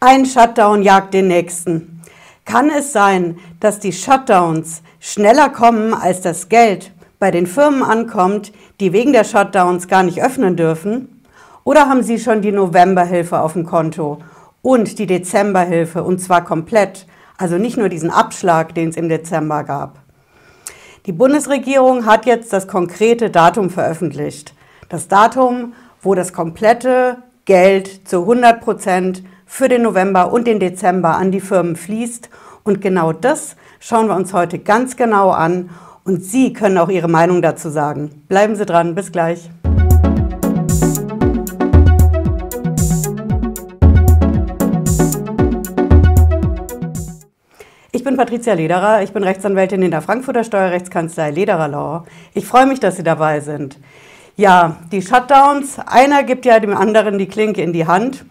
Ein Shutdown jagt den nächsten. Kann es sein, dass die Shutdowns schneller kommen, als das Geld bei den Firmen ankommt, die wegen der Shutdowns gar nicht öffnen dürfen? Oder haben Sie schon die Novemberhilfe auf dem Konto und die Dezemberhilfe und zwar komplett, also nicht nur diesen Abschlag, den es im Dezember gab? Die Bundesregierung hat jetzt das konkrete Datum veröffentlicht. Das Datum, wo das komplette Geld zu 100 Prozent für den November und den Dezember an die Firmen fließt. Und genau das schauen wir uns heute ganz genau an. Und Sie können auch Ihre Meinung dazu sagen. Bleiben Sie dran, bis gleich. Ich bin Patricia Lederer, ich bin Rechtsanwältin in der Frankfurter Steuerrechtskanzlei Lederer Law. Ich freue mich, dass Sie dabei sind. Ja, die Shutdowns, einer gibt ja dem anderen die Klinke in die Hand.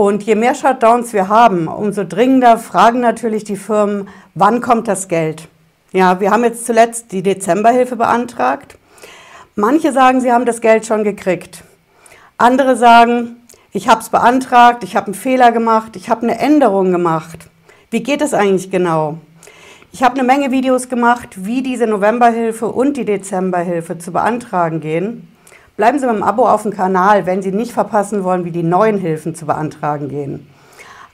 Und je mehr Shutdowns wir haben, umso dringender fragen natürlich die Firmen, wann kommt das Geld? Ja, wir haben jetzt zuletzt die Dezemberhilfe beantragt. Manche sagen, sie haben das Geld schon gekriegt. Andere sagen, ich habe es beantragt, ich habe einen Fehler gemacht, ich habe eine Änderung gemacht. Wie geht es eigentlich genau? Ich habe eine Menge Videos gemacht, wie diese Novemberhilfe und die Dezemberhilfe zu beantragen gehen. Bleiben Sie beim Abo auf dem Kanal, wenn Sie nicht verpassen wollen, wie die neuen Hilfen zu beantragen gehen.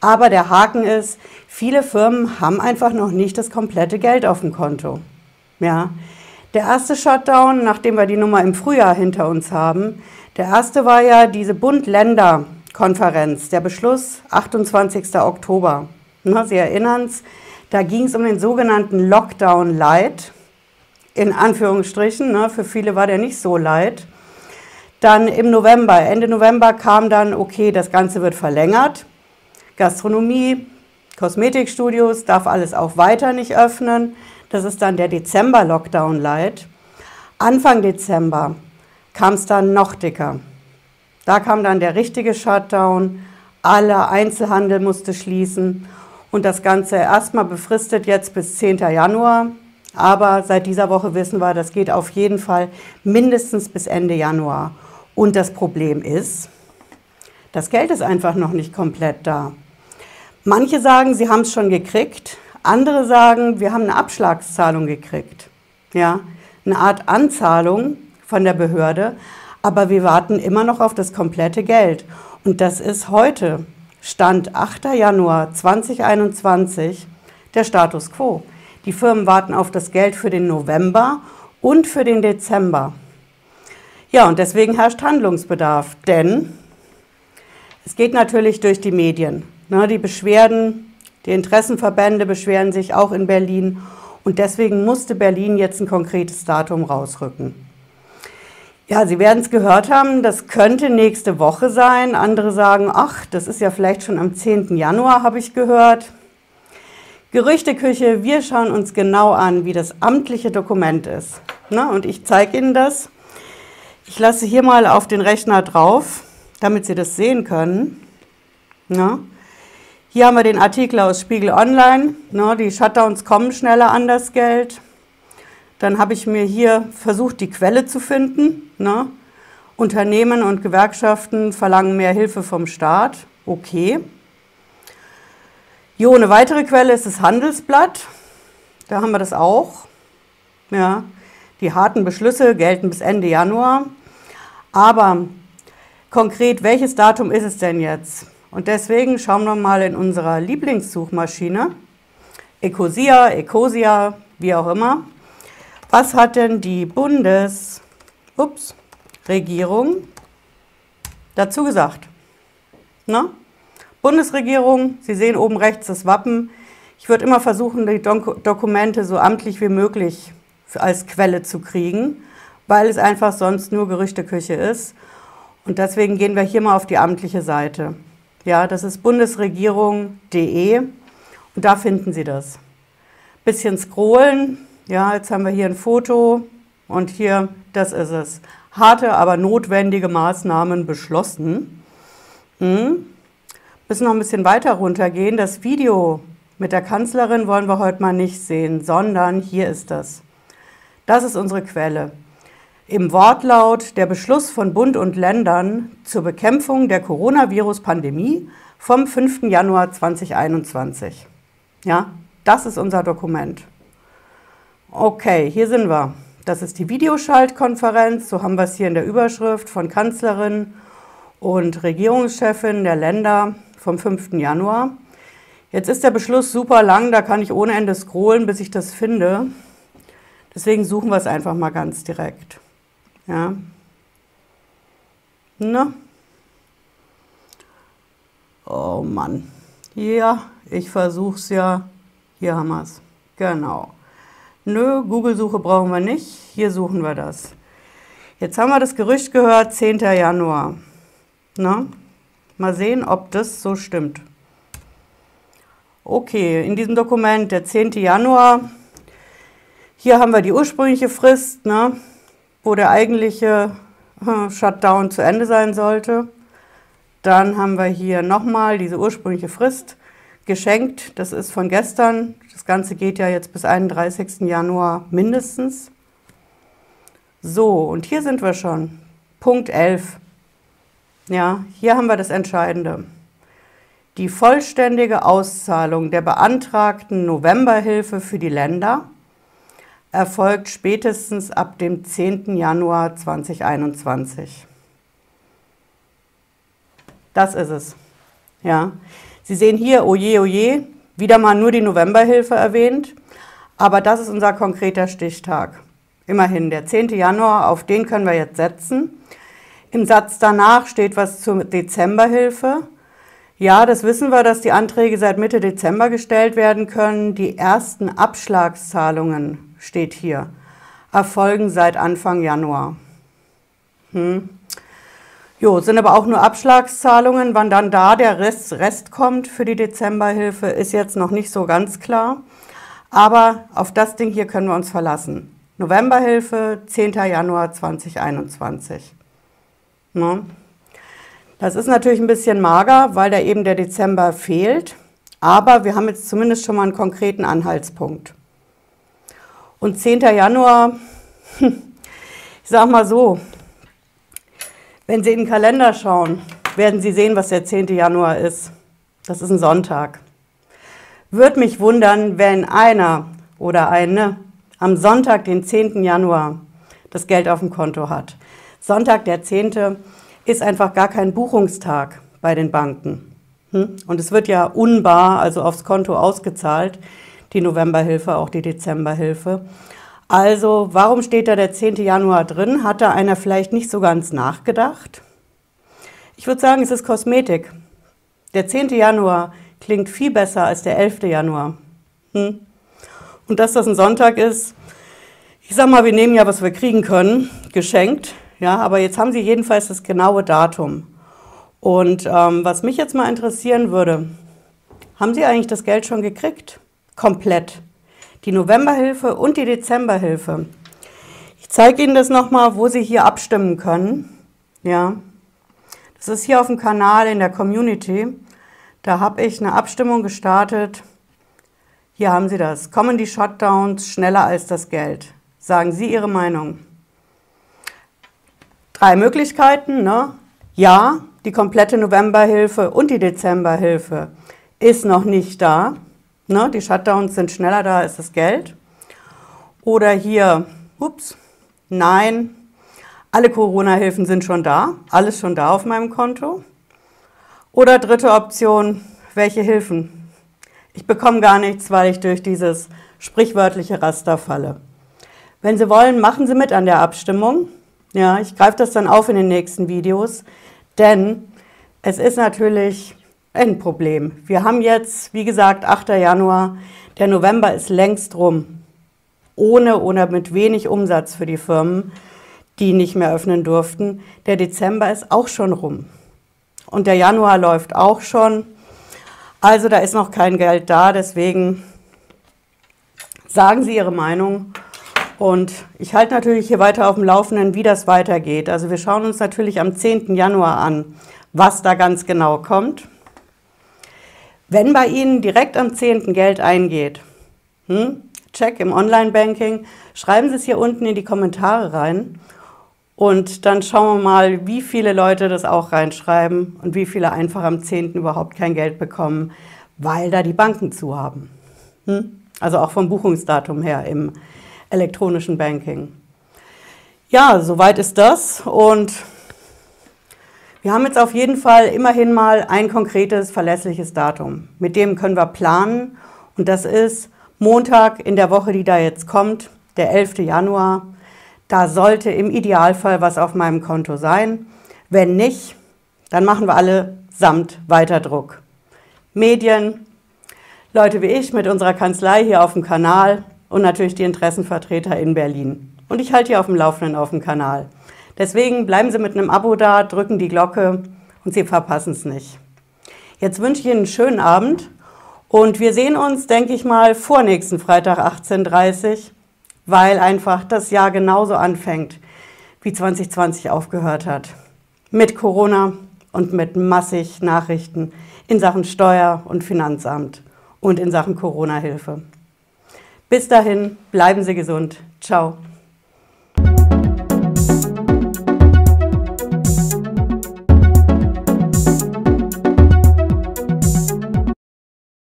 Aber der Haken ist, viele Firmen haben einfach noch nicht das komplette Geld auf dem Konto. Ja. Der erste Shutdown, nachdem wir die Nummer im Frühjahr hinter uns haben, der erste war ja diese Bund-Länder-Konferenz, der Beschluss 28. Oktober. Na, Sie erinnern es, da ging es um den sogenannten Lockdown Light, in Anführungsstrichen, ne, für viele war der nicht so light. Dann im November, Ende November kam dann, okay, das Ganze wird verlängert. Gastronomie, Kosmetikstudios darf alles auch weiter nicht öffnen. Das ist dann der Dezember-Lockdown Light. Anfang Dezember kam es dann noch dicker. Da kam dann der richtige Shutdown. Alle Einzelhandel musste schließen und das Ganze erstmal befristet jetzt bis 10. Januar. Aber seit dieser Woche wissen wir, das geht auf jeden Fall mindestens bis Ende Januar. Und das Problem ist, das Geld ist einfach noch nicht komplett da. Manche sagen, sie haben es schon gekriegt, andere sagen, wir haben eine Abschlagszahlung gekriegt. Ja, eine Art Anzahlung von der Behörde, aber wir warten immer noch auf das komplette Geld. Und das ist heute, Stand 8. Januar 2021, der Status quo. Die Firmen warten auf das Geld für den November und für den Dezember. Ja, und deswegen herrscht Handlungsbedarf, denn es geht natürlich durch die Medien. Ne, die Beschwerden, die Interessenverbände beschweren sich auch in Berlin und deswegen musste Berlin jetzt ein konkretes Datum rausrücken. Ja, Sie werden es gehört haben, das könnte nächste Woche sein. Andere sagen, ach, das ist ja vielleicht schon am 10. Januar, habe ich gehört. Gerüchteküche, wir schauen uns genau an, wie das amtliche Dokument ist. Ne? Und ich zeige Ihnen das. Ich lasse hier mal auf den Rechner drauf, damit Sie das sehen können. Ja. Hier haben wir den Artikel aus Spiegel Online. Ja, die Shutdowns kommen schneller an das Geld. Dann habe ich mir hier versucht, die Quelle zu finden. Ne? Unternehmen und Gewerkschaften verlangen mehr Hilfe vom Staat. Okay. Jo, eine weitere Quelle ist das Handelsblatt. Da haben wir das auch. Ja. Die harten Beschlüsse gelten bis Ende Januar. Aber konkret, welches Datum ist es denn jetzt? Und deswegen schauen wir mal in unserer Lieblingssuchmaschine, Ecosia, Ecosia, wie auch immer. Was hat denn die Bundesregierung dazu gesagt? Na? Bundesregierung, Sie sehen oben rechts das Wappen. Ich würde immer versuchen, die Dokumente so amtlich wie möglich als Quelle zu kriegen, weil es einfach sonst nur Gerüchteküche ist. Und deswegen gehen wir hier mal auf die amtliche Seite. Ja, das ist bundesregierung.de und da finden Sie das. Bisschen scrollen. Ja, jetzt haben wir hier ein Foto und hier, das ist es. Harte, aber notwendige Maßnahmen beschlossen. Hm. Müssen noch ein bisschen weiter runtergehen. Das Video mit der Kanzlerin wollen wir heute mal nicht sehen, sondern hier ist das. Das ist unsere Quelle. Im Wortlaut der Beschluss von Bund und Ländern zur Bekämpfung der Coronavirus-Pandemie vom 5. Januar 2021. Ja, das ist unser Dokument. Okay, hier sind wir. Das ist die Videoschaltkonferenz, so haben wir es hier in der Überschrift von Kanzlerin und Regierungschefin der Länder vom 5. Januar. Jetzt ist der Beschluss super lang, da kann ich ohne Ende scrollen, bis ich das finde. Deswegen suchen wir es einfach mal ganz direkt. Ja. Ne? Oh Mann. Ja, ich versuche es ja. Hier haben wir es. Genau. Nö, Google-Suche brauchen wir nicht. Hier suchen wir das. Jetzt haben wir das Gerücht gehört, 10. Januar. Na? Mal sehen, ob das so stimmt. Okay, in diesem Dokument der 10. Januar. Hier haben wir die ursprüngliche Frist, ne, wo der eigentliche äh, Shutdown zu Ende sein sollte. Dann haben wir hier nochmal diese ursprüngliche Frist geschenkt. Das ist von gestern. Das Ganze geht ja jetzt bis 31. Januar mindestens. So, und hier sind wir schon. Punkt 11. Ja, hier haben wir das Entscheidende. Die vollständige Auszahlung der beantragten Novemberhilfe für die Länder erfolgt spätestens ab dem 10. Januar 2021. Das ist es. Ja. Sie sehen hier, oje, oje, wieder mal nur die Novemberhilfe erwähnt, aber das ist unser konkreter Stichtag. Immerhin, der 10. Januar, auf den können wir jetzt setzen. Im Satz danach steht was zur Dezemberhilfe. Ja, das wissen wir, dass die Anträge seit Mitte Dezember gestellt werden können. Die ersten Abschlagszahlungen, steht hier, erfolgen seit Anfang Januar. Hm. Jo, sind aber auch nur Abschlagszahlungen. Wann dann da der Rest, Rest kommt für die Dezemberhilfe, ist jetzt noch nicht so ganz klar. Aber auf das Ding hier können wir uns verlassen. Novemberhilfe, 10. Januar 2021. Ne? Das ist natürlich ein bisschen mager, weil da eben der Dezember fehlt. Aber wir haben jetzt zumindest schon mal einen konkreten Anhaltspunkt. Und 10. Januar, ich sag mal so, wenn Sie in den Kalender schauen, werden Sie sehen, was der 10. Januar ist. Das ist ein Sonntag. Würde mich wundern, wenn einer oder eine am Sonntag, den 10. Januar, das Geld auf dem Konto hat. Sonntag, der 10. ist einfach gar kein Buchungstag bei den Banken. Hm? Und es wird ja unbar, also aufs Konto ausgezahlt, die Novemberhilfe, auch die Dezemberhilfe. Also, warum steht da der 10. Januar drin? Hat da einer vielleicht nicht so ganz nachgedacht? Ich würde sagen, es ist Kosmetik. Der 10. Januar klingt viel besser als der 11. Januar. Hm? Und dass das ein Sonntag ist, ich sag mal, wir nehmen ja, was wir kriegen können, geschenkt. Ja, aber jetzt haben Sie jedenfalls das genaue Datum. Und ähm, was mich jetzt mal interessieren würde, haben Sie eigentlich das Geld schon gekriegt? Komplett die Novemberhilfe und die Dezemberhilfe. Ich zeige Ihnen das nochmal, wo Sie hier abstimmen können. Ja, das ist hier auf dem Kanal in der Community. Da habe ich eine Abstimmung gestartet. Hier haben Sie das. Kommen die Shutdowns schneller als das Geld? Sagen Sie Ihre Meinung. Drei Möglichkeiten. Ne? Ja, die komplette Novemberhilfe und die Dezemberhilfe ist noch nicht da. Ne, die Shutdowns sind schneller da als das Geld. Oder hier, ups, nein, alle Corona-Hilfen sind schon da, alles schon da auf meinem Konto. Oder dritte Option, welche Hilfen? Ich bekomme gar nichts, weil ich durch dieses sprichwörtliche Raster falle. Wenn Sie wollen, machen Sie mit an der Abstimmung. Ja, ich greife das dann auf in den nächsten Videos, denn es ist natürlich ein Problem. Wir haben jetzt, wie gesagt, 8. Januar. Der November ist längst rum. Ohne oder mit wenig Umsatz für die Firmen, die nicht mehr öffnen durften. Der Dezember ist auch schon rum. Und der Januar läuft auch schon. Also da ist noch kein Geld da. Deswegen sagen Sie Ihre Meinung. Und ich halte natürlich hier weiter auf dem Laufenden, wie das weitergeht. Also wir schauen uns natürlich am 10. Januar an, was da ganz genau kommt. Wenn bei Ihnen direkt am 10. Geld eingeht, hm, Check im Online-Banking, schreiben Sie es hier unten in die Kommentare rein. Und dann schauen wir mal, wie viele Leute das auch reinschreiben und wie viele einfach am 10. überhaupt kein Geld bekommen, weil da die Banken zu haben. Hm? Also auch vom Buchungsdatum her im elektronischen Banking. Ja, soweit ist das. Und wir haben jetzt auf jeden Fall immerhin mal ein konkretes, verlässliches Datum. Mit dem können wir planen. Und das ist Montag in der Woche, die da jetzt kommt, der 11. Januar. Da sollte im Idealfall was auf meinem Konto sein. Wenn nicht, dann machen wir alle samt Weiterdruck. Medien, Leute wie ich mit unserer Kanzlei hier auf dem Kanal und natürlich die Interessenvertreter in Berlin. Und ich halte hier auf dem Laufenden auf dem Kanal. Deswegen bleiben Sie mit einem Abo da, drücken die Glocke und Sie verpassen es nicht. Jetzt wünsche ich Ihnen einen schönen Abend und wir sehen uns, denke ich mal, vor nächsten Freitag 18.30 Uhr weil einfach das Jahr genauso anfängt, wie 2020 aufgehört hat. Mit Corona und mit massig Nachrichten in Sachen Steuer- und Finanzamt und in Sachen Corona-Hilfe. Bis dahin, bleiben Sie gesund. Ciao.